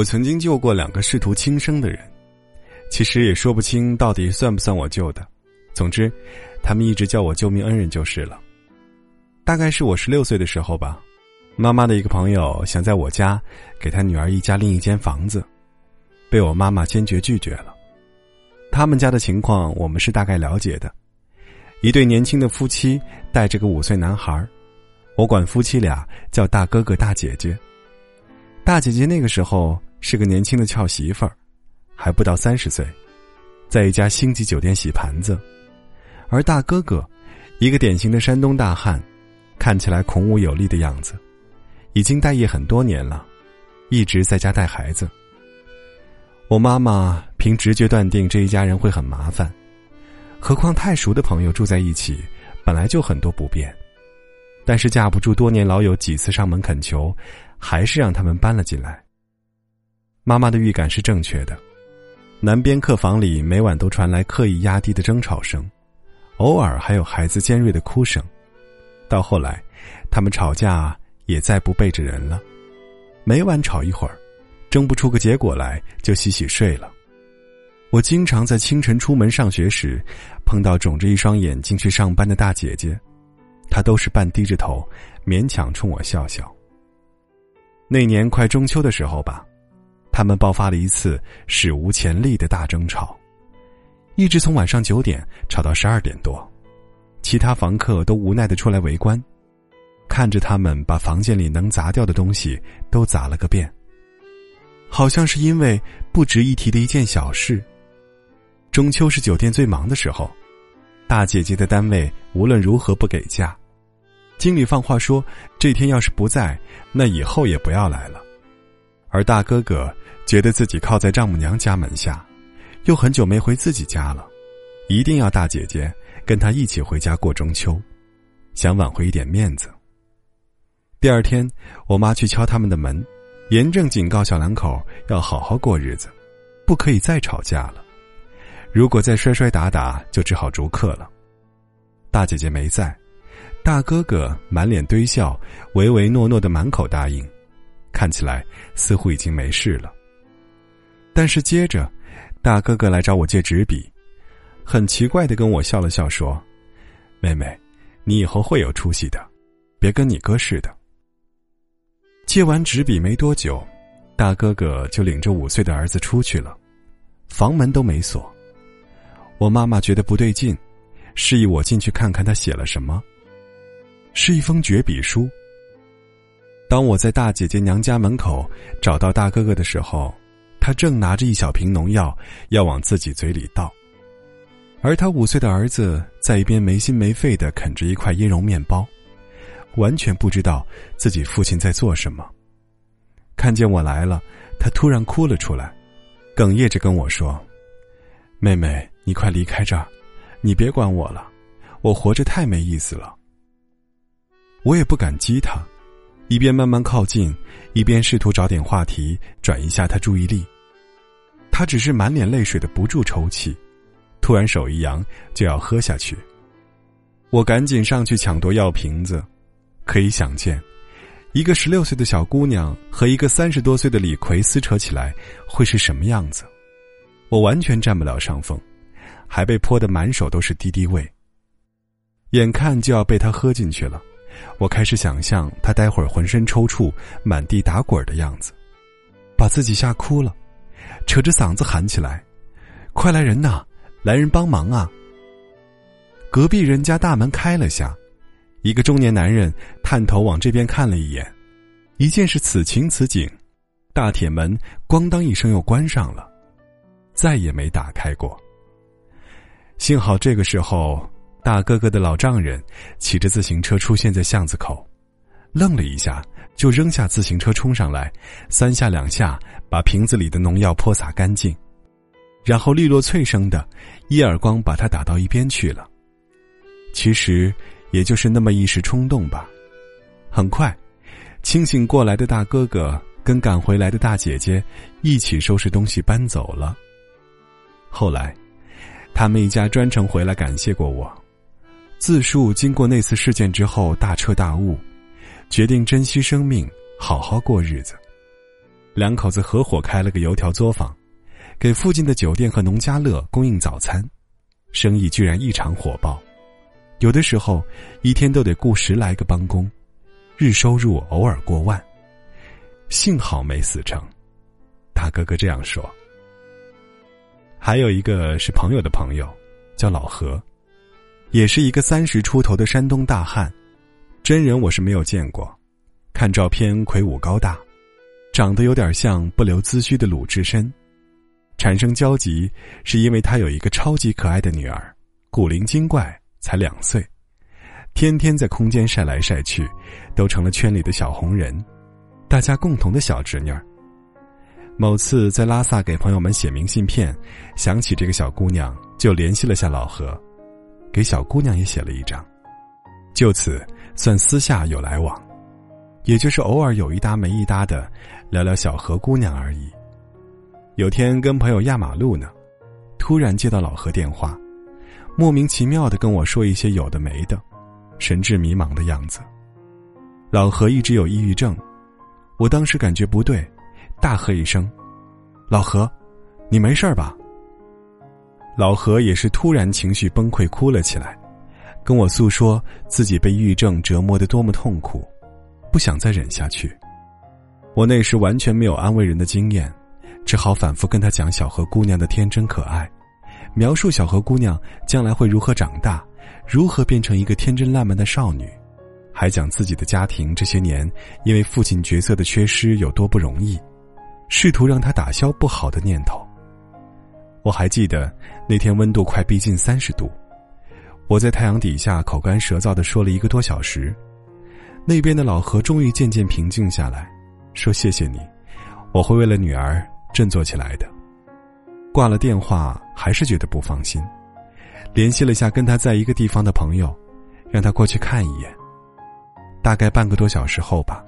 我曾经救过两个试图轻生的人，其实也说不清到底算不算我救的。总之，他们一直叫我救命恩人就是了。大概是我十六岁的时候吧，妈妈的一个朋友想在我家给他女儿一家另一间房子，被我妈妈坚决拒绝了。他们家的情况我们是大概了解的，一对年轻的夫妻带着个五岁男孩，我管夫妻俩叫大哥哥大姐姐。大姐姐那个时候是个年轻的俏媳妇儿，还不到三十岁，在一家星级酒店洗盘子，而大哥哥，一个典型的山东大汉。看起来孔武有力的样子，已经待业很多年了，一直在家带孩子。我妈妈凭直觉断定这一家人会很麻烦，何况太熟的朋友住在一起，本来就很多不便。但是架不住多年老友几次上门恳求，还是让他们搬了进来。妈妈的预感是正确的，南边客房里每晚都传来刻意压低的争吵声，偶尔还有孩子尖锐的哭声。到后来，他们吵架也再不背着人了，每晚吵一会儿，争不出个结果来就洗洗睡了。我经常在清晨出门上学时，碰到肿着一双眼睛去上班的大姐姐，她都是半低着头，勉强冲我笑笑。那年快中秋的时候吧，他们爆发了一次史无前例的大争吵，一直从晚上九点吵到十二点多。其他房客都无奈的出来围观，看着他们把房间里能砸掉的东西都砸了个遍。好像是因为不值一提的一件小事。中秋是酒店最忙的时候，大姐姐的单位无论如何不给假，经理放话说这天要是不在，那以后也不要来了。而大哥哥觉得自己靠在丈母娘家门下，又很久没回自己家了，一定要大姐姐。跟他一起回家过中秋，想挽回一点面子。第二天，我妈去敲他们的门，严正警告小两口要好好过日子，不可以再吵架了。如果再摔摔打打，就只好逐客了。大姐姐没在，大哥哥满脸堆笑，唯唯诺诺的满口答应，看起来似乎已经没事了。但是接着，大哥哥来找我借纸笔。很奇怪的跟我笑了笑说：“妹妹，你以后会有出息的，别跟你哥似的。”借完纸笔没多久，大哥哥就领着五岁的儿子出去了，房门都没锁。我妈妈觉得不对劲，示意我进去看看他写了什么。是一封绝笔书。当我在大姐姐娘家门口找到大哥哥的时候，他正拿着一小瓶农药要往自己嘴里倒。而他五岁的儿子在一边没心没肺的啃着一块椰蓉面包，完全不知道自己父亲在做什么。看见我来了，他突然哭了出来，哽咽着跟我说：“妹妹，你快离开这儿，你别管我了，我活着太没意思了。”我也不敢激他，一边慢慢靠近，一边试图找点话题转移下他注意力。他只是满脸泪水的不住抽泣。突然手一扬，就要喝下去。我赶紧上去抢夺药瓶子，可以想见，一个十六岁的小姑娘和一个三十多岁的李逵撕扯起来会是什么样子。我完全占不了上风，还被泼得满手都是敌敌畏。眼看就要被他喝进去了，我开始想象他待会儿浑身抽搐、满地打滚的样子，把自己吓哭了，扯着嗓子喊起来：“快来人呐！”来人帮忙啊！隔壁人家大门开了下，一个中年男人探头往这边看了一眼，一见是此情此景，大铁门咣当一声又关上了，再也没打开过。幸好这个时候，大哥哥的老丈人骑着自行车出现在巷子口，愣了一下，就扔下自行车冲上来，三下两下把瓶子里的农药泼洒干净。然后利落脆声的，一耳光把他打到一边去了。其实，也就是那么一时冲动吧。很快，清醒过来的大哥哥跟赶回来的大姐姐一起收拾东西搬走了。后来，他们一家专程回来感谢过我，自述经过那次事件之后大彻大悟，决定珍惜生命，好好过日子。两口子合伙开了个油条作坊，给附近的酒店和农家乐供应早餐，生意居然异常火爆。有的时候一天都得雇十来个帮工，日收入偶尔过万。幸好没死成，大哥哥这样说。还有一个是朋友的朋友，叫老何，也是一个三十出头的山东大汉，真人我是没有见过，看照片魁梧高大。长得有点像不留髭须的鲁智深，产生交集是因为他有一个超级可爱的女儿，古灵精怪，才两岁，天天在空间晒来晒去，都成了圈里的小红人，大家共同的小侄女儿。某次在拉萨给朋友们写明信片，想起这个小姑娘，就联系了下老何，给小姑娘也写了一张，就此算私下有来往。也就是偶尔有一搭没一搭的聊聊小何姑娘而已。有天跟朋友压马路呢，突然接到老何电话，莫名其妙的跟我说一些有的没的，神志迷茫的样子。老何一直有抑郁症，我当时感觉不对，大喝一声：“老何，你没事吧？”老何也是突然情绪崩溃，哭了起来，跟我诉说自己被抑郁症折磨的多么痛苦。不想再忍下去，我那时完全没有安慰人的经验，只好反复跟他讲小何姑娘的天真可爱，描述小何姑娘将来会如何长大，如何变成一个天真烂漫的少女，还讲自己的家庭这些年因为父亲角色的缺失有多不容易，试图让他打消不好的念头。我还记得那天温度快逼近三十度，我在太阳底下口干舌燥的说了一个多小时。那边的老何终于渐渐平静下来，说：“谢谢你，我会为了女儿振作起来的。”挂了电话，还是觉得不放心，联系了下跟他在一个地方的朋友，让他过去看一眼。大概半个多小时后吧，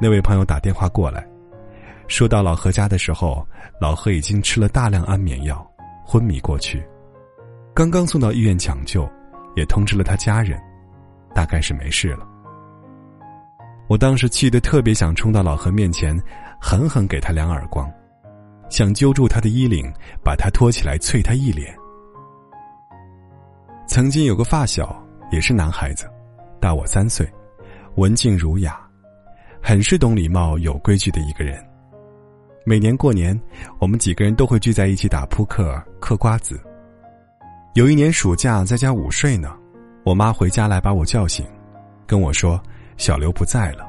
那位朋友打电话过来，说到老何家的时候，老何已经吃了大量安眠药，昏迷过去，刚刚送到医院抢救，也通知了他家人，大概是没事了。我当时气得特别想冲到老何面前，狠狠给他两耳光，想揪住他的衣领，把他拖起来啐他一脸。曾经有个发小，也是男孩子，大我三岁，文静儒雅，很是懂礼貌、有规矩的一个人。每年过年，我们几个人都会聚在一起打扑克、嗑瓜子。有一年暑假在家午睡呢，我妈回家来把我叫醒，跟我说。小刘不在了，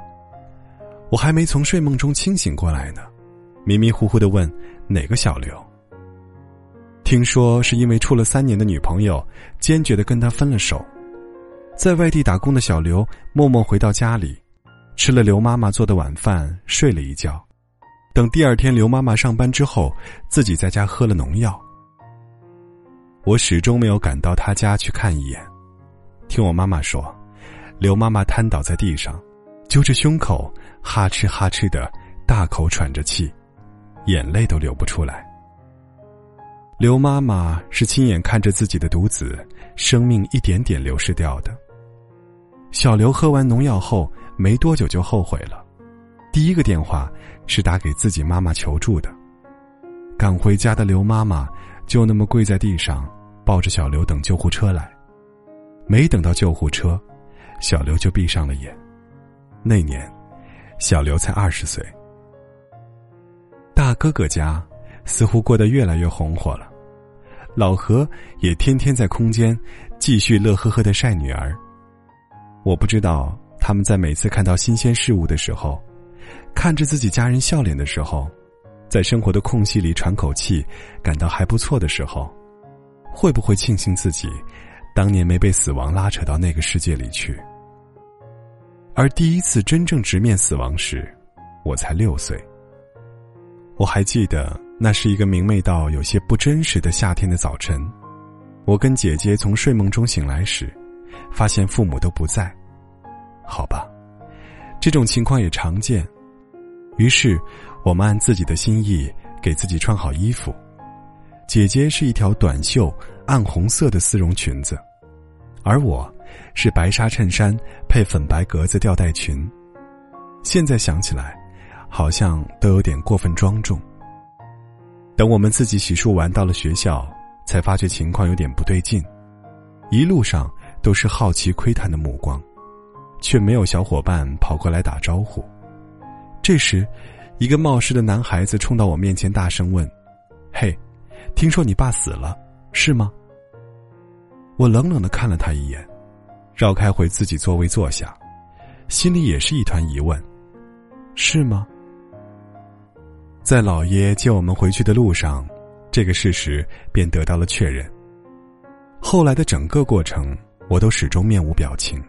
我还没从睡梦中清醒过来呢，迷迷糊糊的问哪个小刘。听说是因为处了三年的女朋友坚决的跟他分了手，在外地打工的小刘默默回到家里，吃了刘妈妈做的晚饭，睡了一觉，等第二天刘妈妈上班之后，自己在家喝了农药。我始终没有赶到他家去看一眼，听我妈妈说。刘妈妈瘫倒在地上，揪着胸口，哈哧哈哧的大口喘着气，眼泪都流不出来。刘妈妈是亲眼看着自己的独子生命一点点流失掉的。小刘喝完农药后没多久就后悔了，第一个电话是打给自己妈妈求助的。赶回家的刘妈妈就那么跪在地上，抱着小刘等救护车来，没等到救护车。小刘就闭上了眼。那年，小刘才二十岁。大哥哥家似乎过得越来越红火了，老何也天天在空间继续乐呵呵的晒女儿。我不知道他们在每次看到新鲜事物的时候，看着自己家人笑脸的时候，在生活的空隙里喘口气，感到还不错的时候，会不会庆幸自己当年没被死亡拉扯到那个世界里去？而第一次真正直面死亡时，我才六岁。我还记得那是一个明媚到有些不真实的夏天的早晨，我跟姐姐从睡梦中醒来时，发现父母都不在。好吧，这种情况也常见。于是，我们按自己的心意给自己穿好衣服。姐姐是一条短袖暗红色的丝绒裙子，而我。是白纱衬衫配粉白格子吊带裙。现在想起来，好像都有点过分庄重。等我们自己洗漱完到了学校，才发觉情况有点不对劲，一路上都是好奇窥探的目光，却没有小伙伴跑过来打招呼。这时，一个冒失的男孩子冲到我面前，大声问：“嘿，听说你爸死了，是吗？”我冷冷的看了他一眼，绕开回自己座位坐下，心里也是一团疑问：“是吗？”在老爷接我们回去的路上，这个事实便得到了确认。后来的整个过程，我都始终面无表情。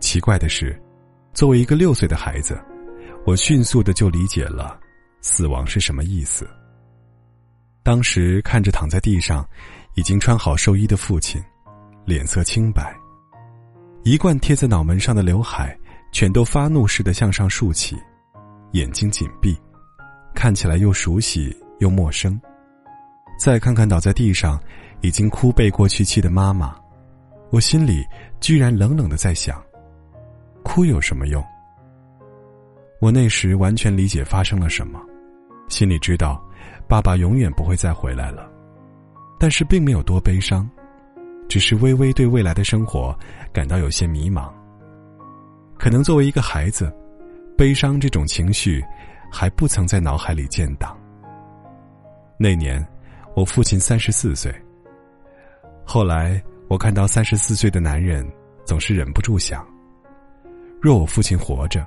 奇怪的是，作为一个六岁的孩子，我迅速的就理解了死亡是什么意思。当时看着躺在地上，已经穿好寿衣的父亲。脸色清白，一贯贴在脑门上的刘海全都发怒似的向上竖起，眼睛紧闭，看起来又熟悉又陌生。再看看倒在地上已经哭背过去气的妈妈，我心里居然冷冷的在想：哭有什么用？我那时完全理解发生了什么，心里知道爸爸永远不会再回来了，但是并没有多悲伤。只是微微对未来的生活感到有些迷茫。可能作为一个孩子，悲伤这种情绪还不曾在脑海里建档。那年，我父亲三十四岁。后来，我看到三十四岁的男人，总是忍不住想：若我父亲活着，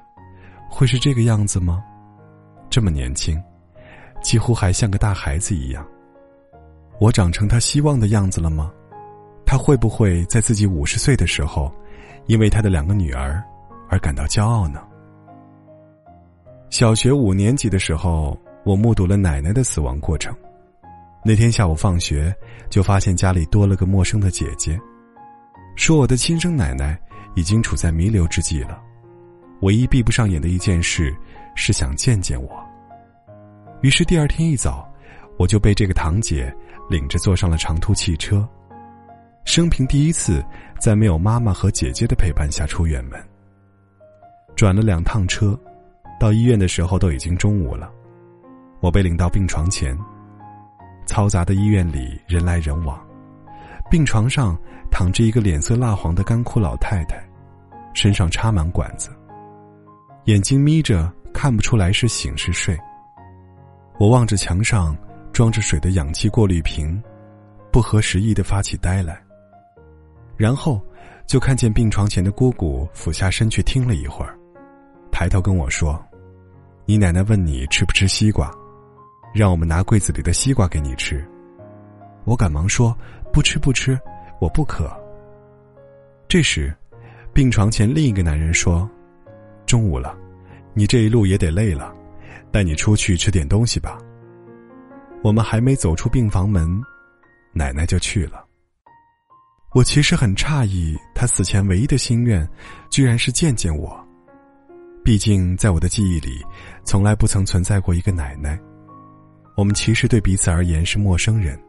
会是这个样子吗？这么年轻，几乎还像个大孩子一样。我长成他希望的样子了吗？他会不会在自己五十岁的时候，因为他的两个女儿而感到骄傲呢？小学五年级的时候，我目睹了奶奶的死亡过程。那天下午放学，就发现家里多了个陌生的姐姐，说我的亲生奶奶已经处在弥留之际了。唯一闭不上眼的一件事，是想见见我。于是第二天一早，我就被这个堂姐领着坐上了长途汽车。生平第一次在没有妈妈和姐姐的陪伴下出远门。转了两趟车，到医院的时候都已经中午了。我被领到病床前。嘈杂的医院里人来人往，病床上躺着一个脸色蜡黄的干枯老太太，身上插满管子，眼睛眯着，看不出来是醒是睡。我望着墙上装着水的氧气过滤瓶，不合时宜的发起呆来。然后，就看见病床前的姑姑俯下身去听了一会儿，抬头跟我说：“你奶奶问你吃不吃西瓜，让我们拿柜子里的西瓜给你吃。”我赶忙说：“不吃不吃，我不渴。”这时，病床前另一个男人说：“中午了，你这一路也得累了，带你出去吃点东西吧。”我们还没走出病房门，奶奶就去了。我其实很诧异，他死前唯一的心愿，居然是见见我。毕竟在我的记忆里，从来不曾存在过一个奶奶。我们其实对彼此而言是陌生人。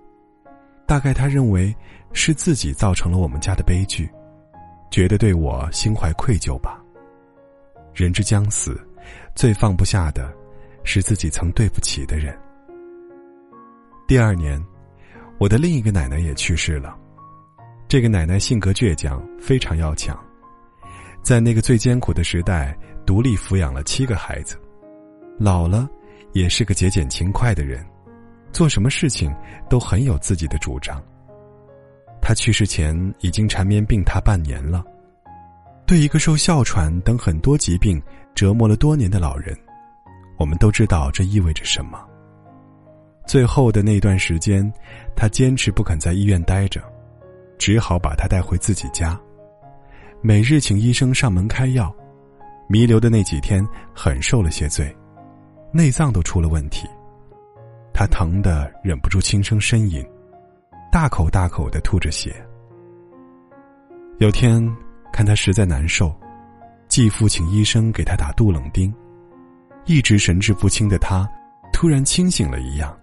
大概他认为是自己造成了我们家的悲剧，觉得对我心怀愧疚吧。人之将死，最放不下的，是自己曾对不起的人。第二年，我的另一个奶奶也去世了。这个奶奶性格倔强，非常要强，在那个最艰苦的时代，独立抚养了七个孩子，老了，也是个节俭勤快的人，做什么事情都很有自己的主张。他去世前已经缠绵病榻半年了，对一个受哮喘等很多疾病折磨了多年的老人，我们都知道这意味着什么。最后的那段时间，他坚持不肯在医院待着。只好把他带回自己家，每日请医生上门开药。弥留的那几天，很受了些罪，内脏都出了问题。他疼得忍不住轻声呻吟，大口大口的吐着血。有天看他实在难受，继父请医生给他打杜冷丁。一直神志不清的他，突然清醒了一样，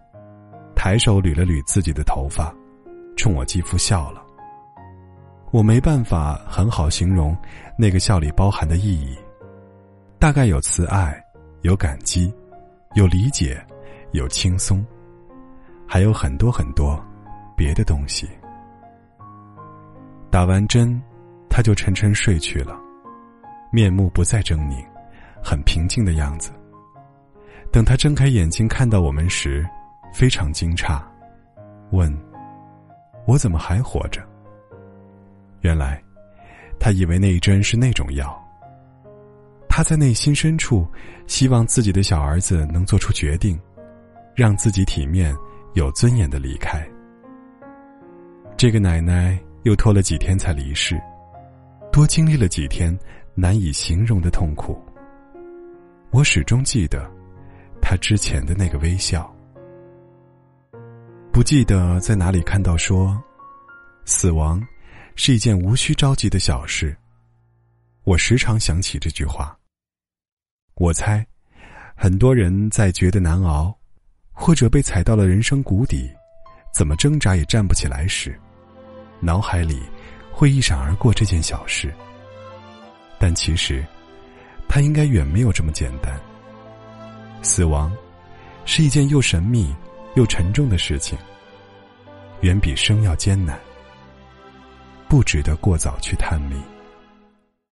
抬手捋了捋自己的头发，冲我继父笑了。我没办法很好形容那个笑里包含的意义，大概有慈爱，有感激，有理解，有轻松，还有很多很多别的东西。打完针，他就沉沉睡去了，面目不再狰狞，很平静的样子。等他睁开眼睛看到我们时，非常惊诧，问：“我怎么还活着？”原来，他以为那一针是那种药。他在内心深处希望自己的小儿子能做出决定，让自己体面、有尊严的离开。这个奶奶又拖了几天才离世，多经历了几天难以形容的痛苦。我始终记得他之前的那个微笑。不记得在哪里看到说，死亡是一件无需着急的小事。我时常想起这句话。我猜，很多人在觉得难熬，或者被踩到了人生谷底，怎么挣扎也站不起来时，脑海里会一闪而过这件小事。但其实，它应该远没有这么简单。死亡是一件又神秘又沉重的事情，远比生要艰难，不值得过早去探秘。